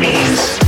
means.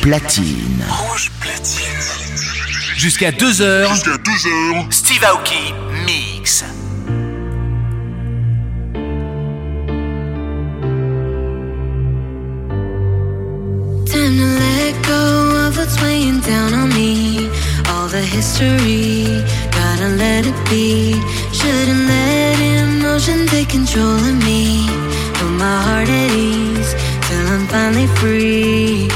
Platine. Rouge platine. Jusqu'à 2h, Jusqu'à 2h. Steve Aoki Mix. Time to let go of what's weighing down on me. All the history, gotta let it be. Shouldn't let emotion take control of me. Put my heart at ease till I'm finally free.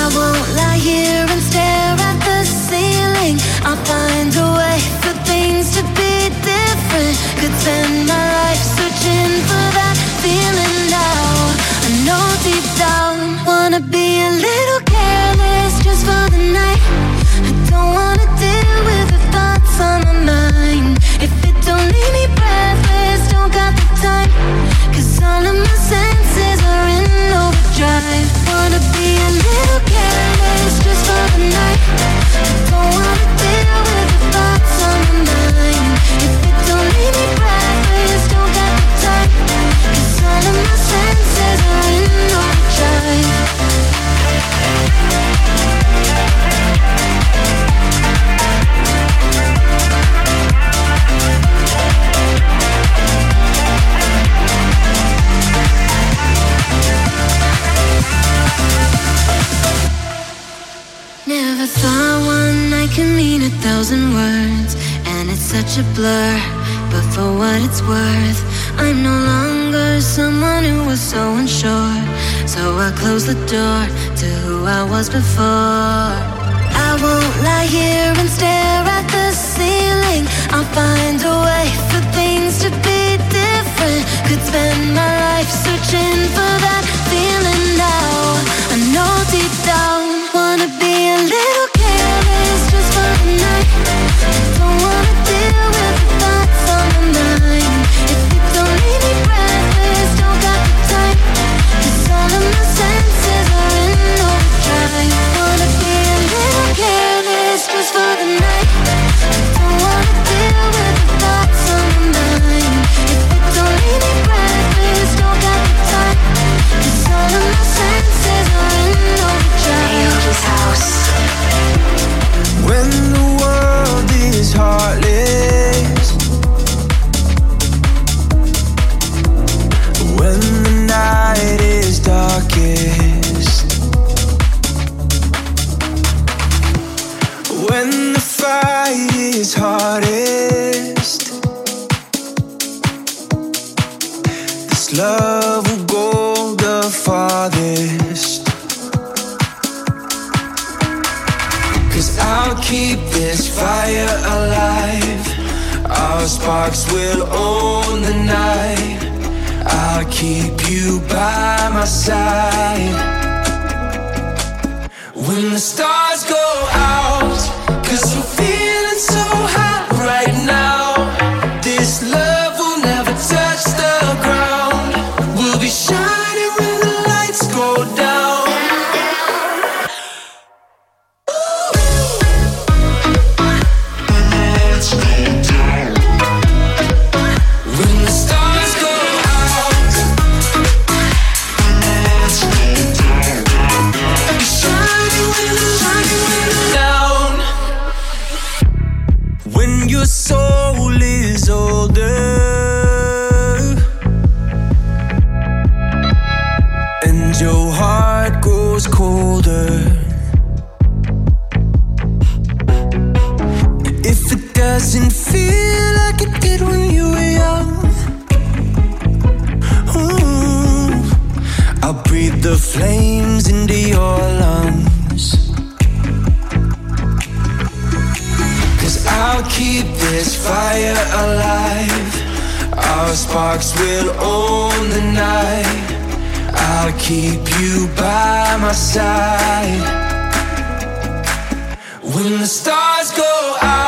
I won't lie here and stare at the ceiling. I'll find a way for things to be different. Could spend my life searching for that feeling now. I know deep down, wanna be a little careless just for the night. I don't wanna deal with the thoughts on my mind. If it don't leave me breathless, don't got the time. Cause all of my If it don't leave me breathless, don't the time. Cause all of my senses Never thought one night could mean a thousand words, and it's such a blur. But for what it's worth, I'm no longer someone who was so unsure. So I close the door to who I was before. I won't lie here and stare at the ceiling. I'll find a way doesn't feel like it did when you were young, ooh, I'll breathe the flames into your lungs. Cause I'll keep this fire alive. Our sparks will own the night. I'll keep you by my side. When the stars go out,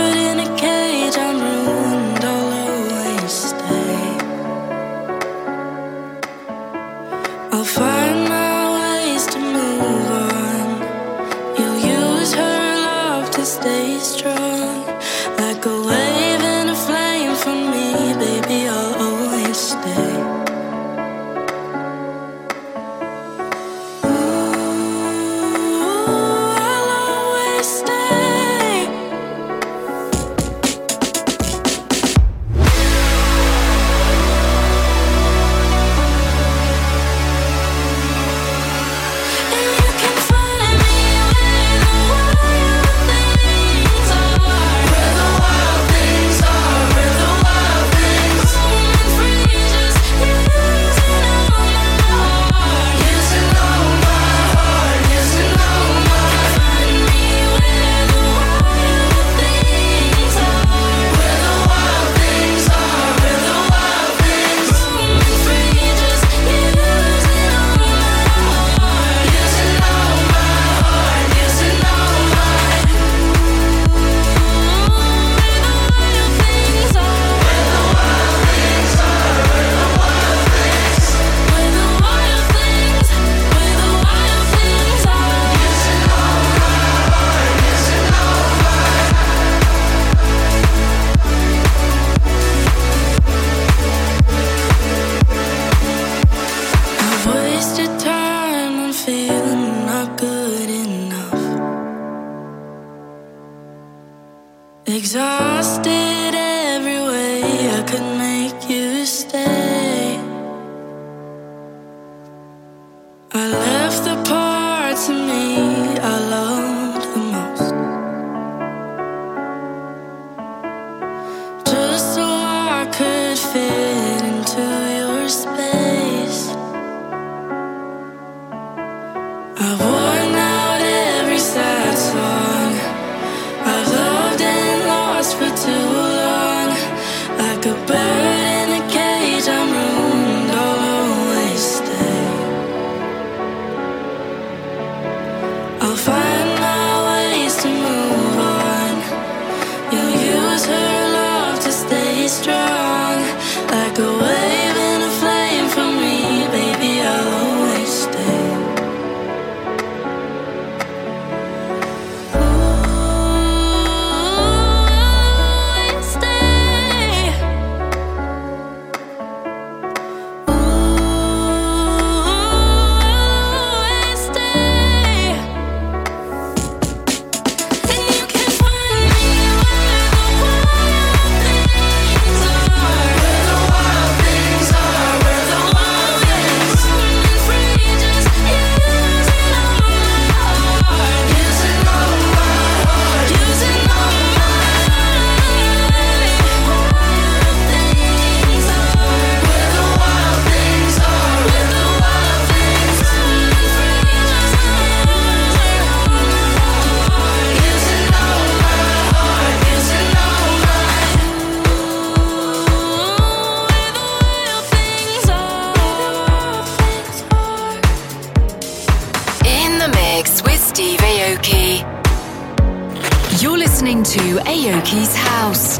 Aoki's house.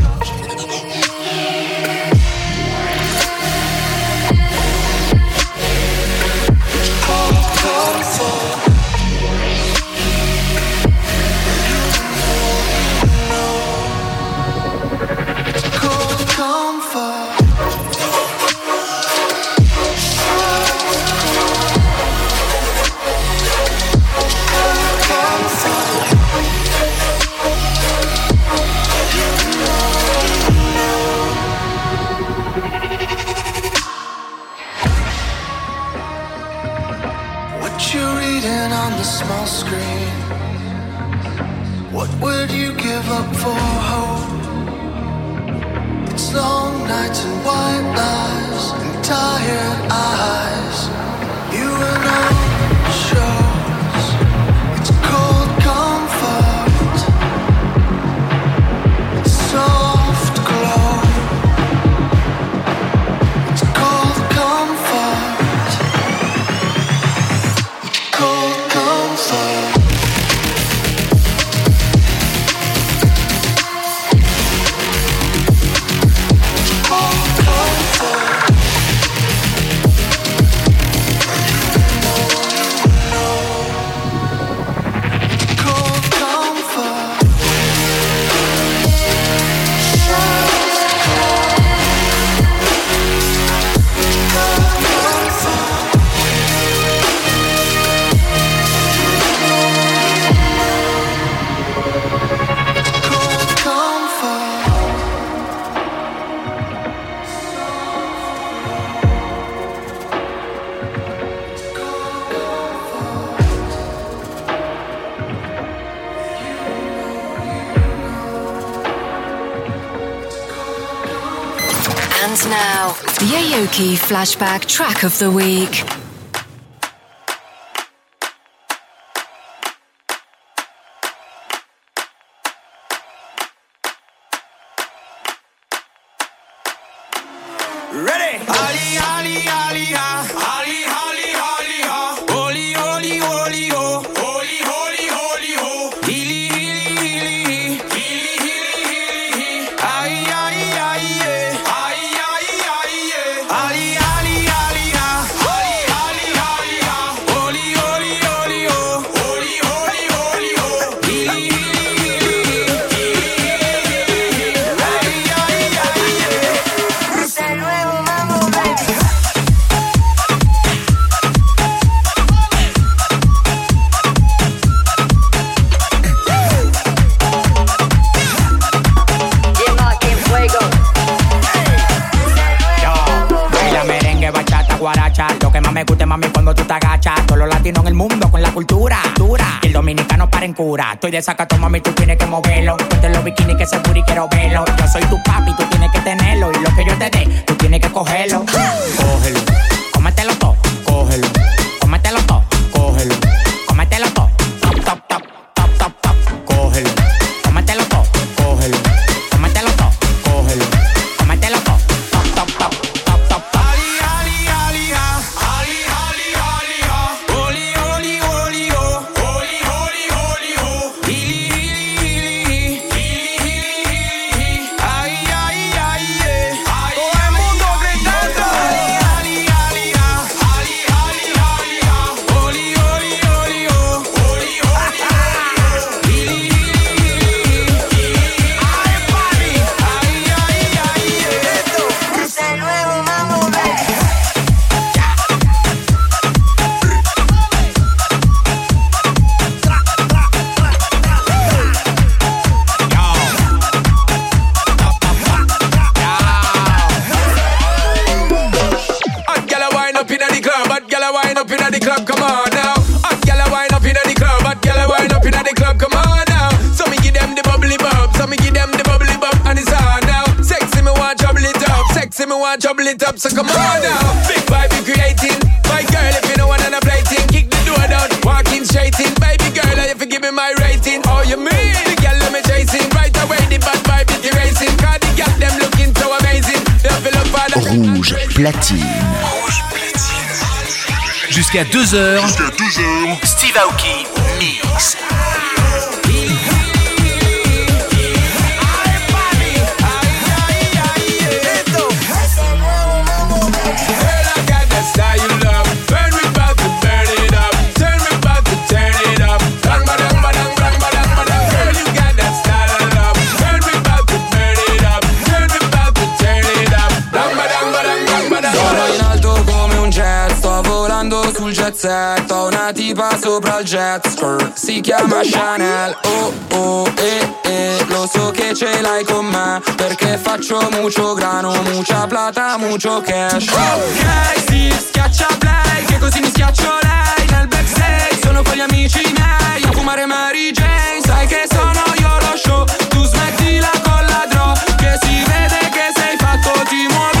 Would you give up for hope? It's long nights and white lies and tired eyes. Flashback Track of the Week. Estoy de sacato, mami, tú tienes que moverlo. Ponte los bikinis que se y quiero verlo. Yo soy tu papi, tú tienes que tenerlo. Y lo que yo te dé, want trouble it up. So come on now. Big vibe be creating, my girl if you know what I'm playing, kick the door down, walking straight in, baby girl if you give me my rating. Oh you mean? The girl let me chasing right away the bad vibe is erasing. Cause the girl them looking so amazing. They feel up for the Rouge platine. Jusqu'à 2h. Steve Aoki Mix. Ho una tipa sopra il jet. Skirt, si chiama Chanel. Oh oh eh eh, lo so che ce l'hai con me. Perché faccio mucho grano, mucha plata, mucho cash. Ok, si schiaccia play, che così mi schiaccio lei. Nel backstage, sono con gli amici miei. A fumare Mary Jane, sai che sono io lo show. Tu smettila con la draw, che si vede che sei fatto Ti muovi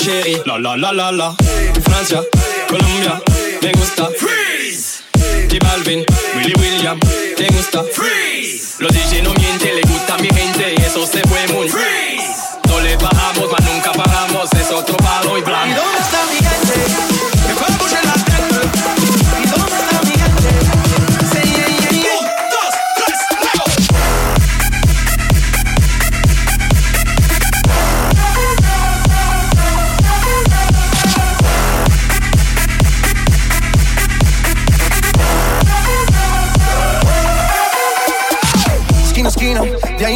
Chérie. La la la la la. Francia, Colombia, me gusta. Freeze. J Balvin, Willy William, te gusta. Freeze. Los DJ no mienten, le gusta mi gente y eso se fue muy. Freeze. No le bajamos, mas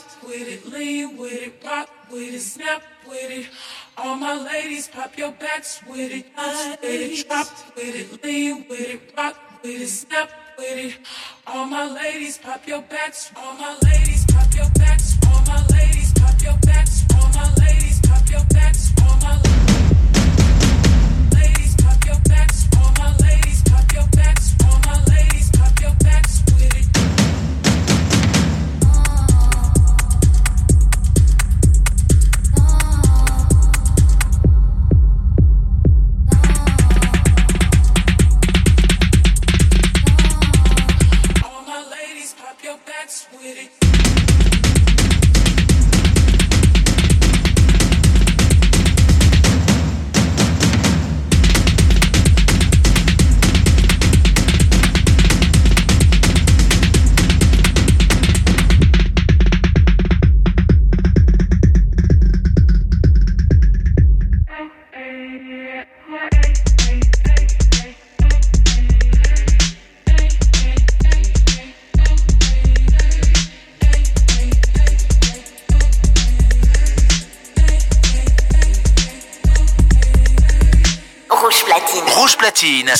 chop with it, lean with it, rock with it, snap with it. All my ladies, pop your backs with it, touch with it, drop with it, lean with it, rock with it, snap with it. All my ladies, pop your backs. All my ladies, pop your backs. All my ladies, pop your backs. All my ladies, pop your backs. All my.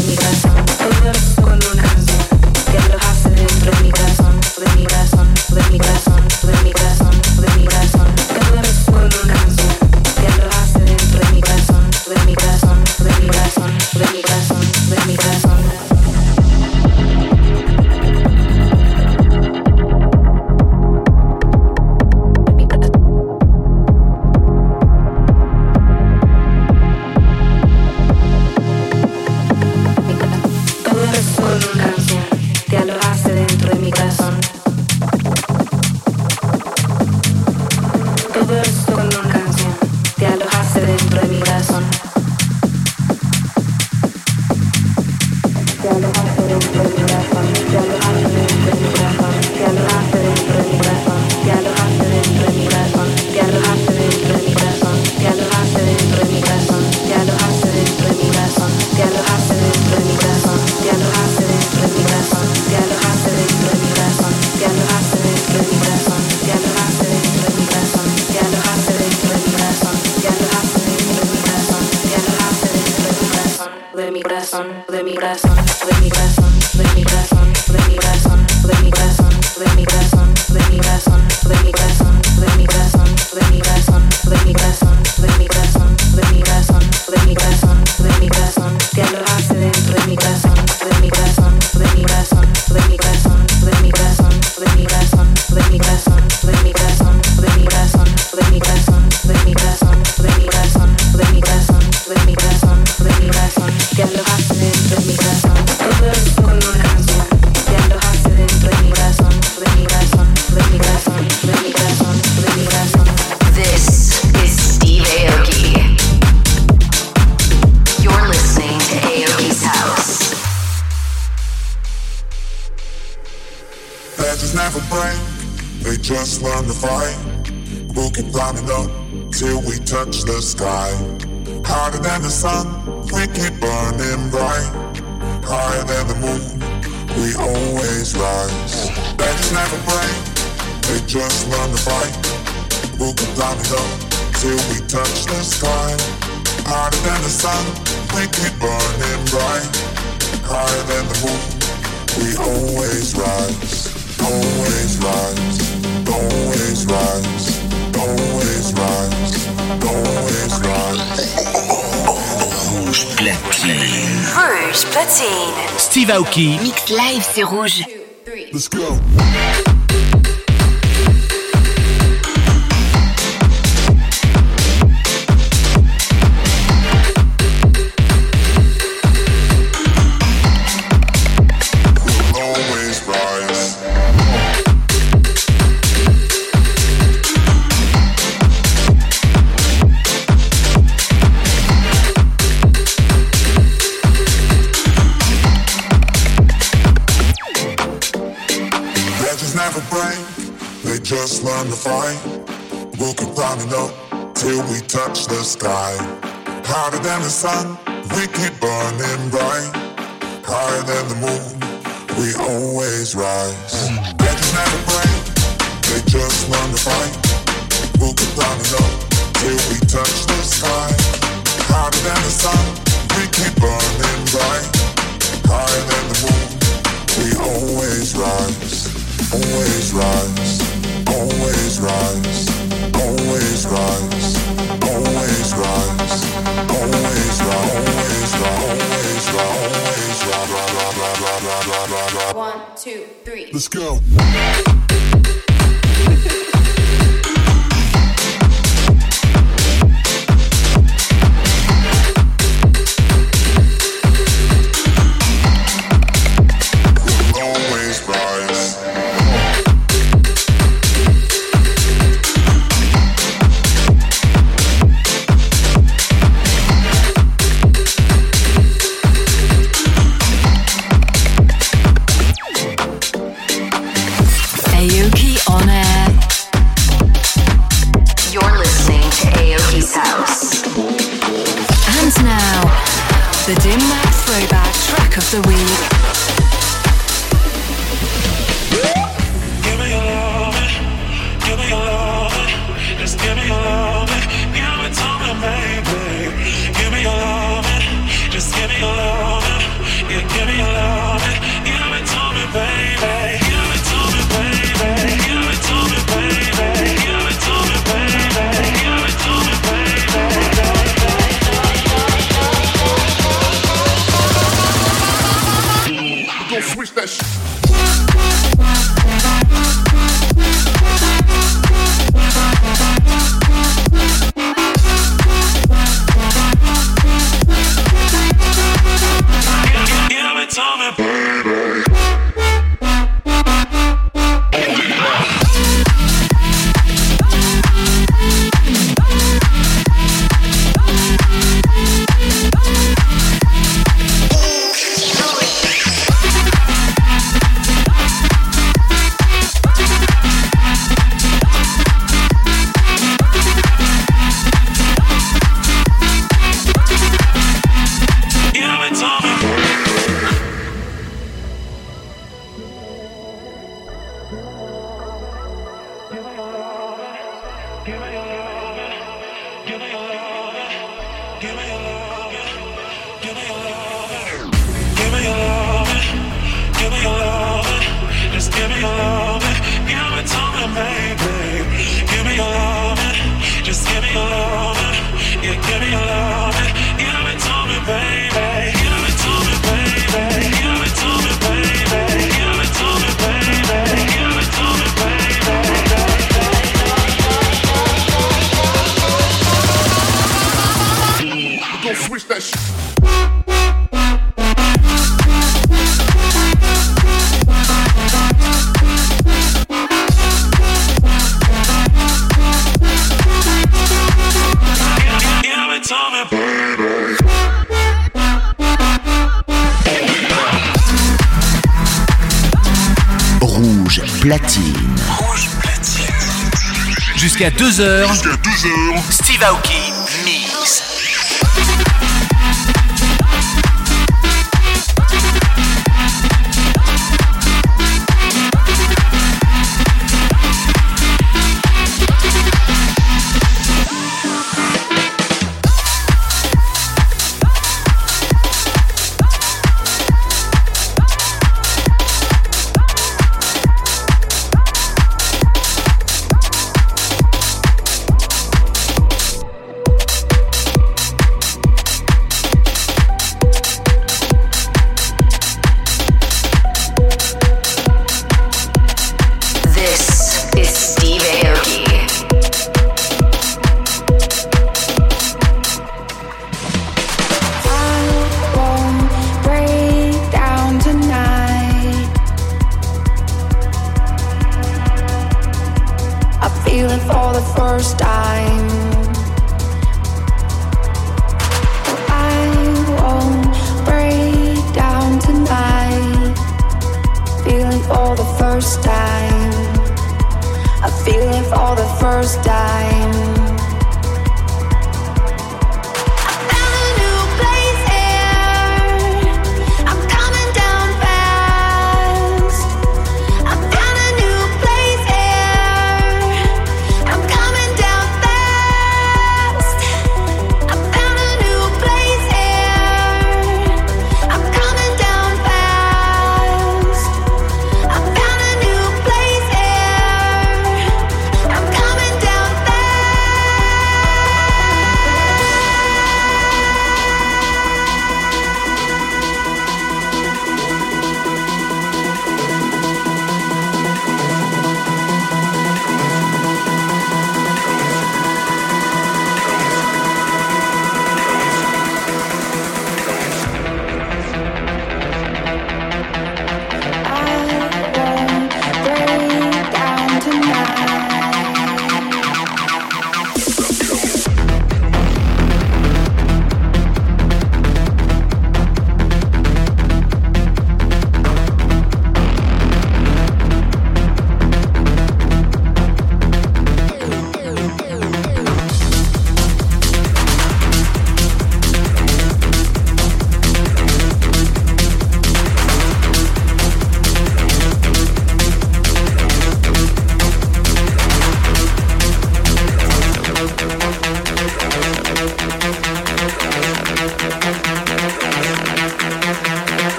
mi corazón. Just learn to fight. We'll keep climbing up till we touch the sky. Harder than the sun, we keep burning bright. Higher than the moon, we always rise. Legends never break, they just learn to fight. We'll keep climbing up till we touch the sky. Harder than the sun, we keep burning bright. Higher than the moon, we always rise. Always rise. Rouge platine. Rouge platine. Steve Aoki. Mix live, c'est rouge. Let's go. Just to fight. We'll keep climbing up till we touch the sky. Harder than the sun, we keep burning bright. Higher than the moon, we always rise. Legends never break, they just learn to fight. We'll keep climbing up till we touch the sky. Harder than the sun, we keep burning bright. Higher than the moon, we always rise. Always rise, Let's go.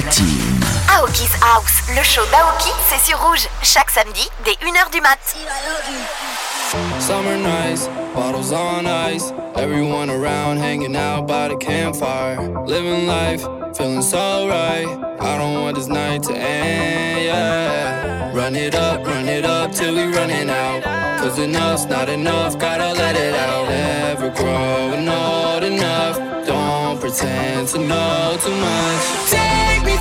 platine. Aoki's House, le show d'Aoki, c'est sur Rouge, chaque samedi dès 1h du mat. Summer nights, bottles on ice, everyone around hanging out by the campfire. Living life, feeling so right. I don't want this night to end, yeah. Run it up, run it up till we running out. Cause enough's not enough, gotta let it out. Never growing old enough, don't pretend to know too much.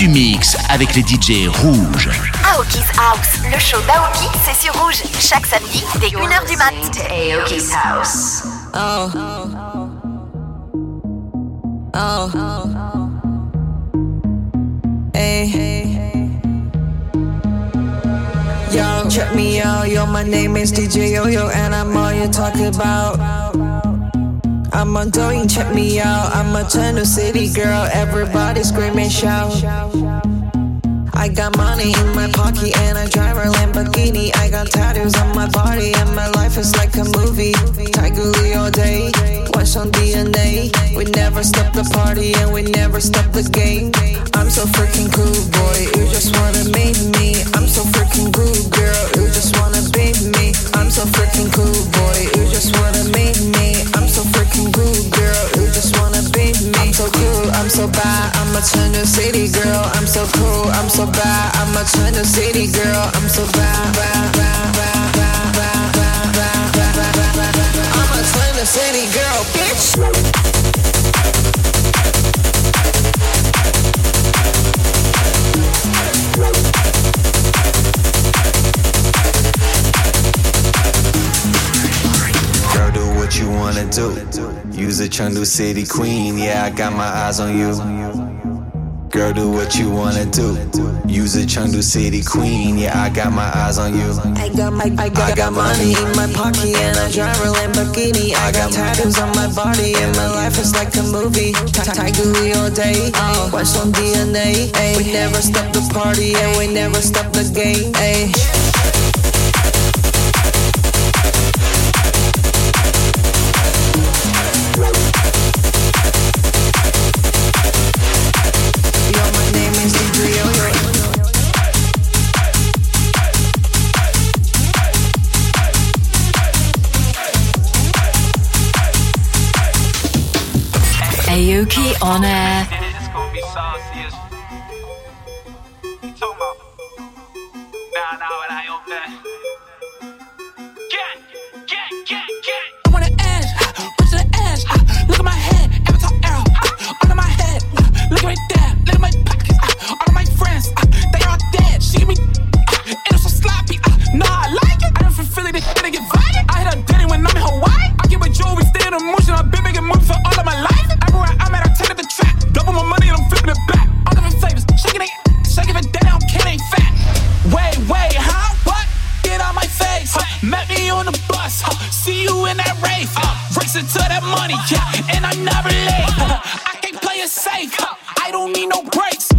du mix avec les DJ rouges. Aoki's House, le show d'Aoki, c'est sur Rouge. Chaque samedi, dès 1h du mat. Aoki's House. Oh. Oh. Hey. Yo, check me out. Yo, my name is DJ Yo Yo, and I'm all you talk about. I'm on Doing, check me out. I'm a Channel City girl, everybody scream and shout. I got money in my pocket and I drive a Lamborghini. I got tattoos on my body and my life is like a movie. Tiger all day, watch on DNA. We never stop the party and we never stop the game. I'm so freaking cool, boy. You just wanna meet me. I'm so freaking cool, girl. You just wanna be me. I'm so freaking cool, boy. You just wanna meet me. I'm so freaking a China City girl. I'm so cool, I'm so bad. I'm a China City girl. I'm so bad, bad, bad, bad, bad, bad, bad, bad, bad, bad, bad. I'm a China City girl, bitch. What you wanna do. Use a Chengdu City queen, yeah, I got my eyes on you. Girl, do what you wanna do. Use a Chengdu City queen, yeah, I got my eyes on you. I got my I got, I got money in my pocket and I drive a Lamborghini. I got tattoos on my body and my life is like a movie. Tiger Lee all day, oh. watch on DNA. Ay. We never stop the party and we never stop the game. Ay. Aoki on air. See you in that rave. Uh, racing to that money, yeah, and I'm never late. I can't play it safe. Huh? I don't need no breaks.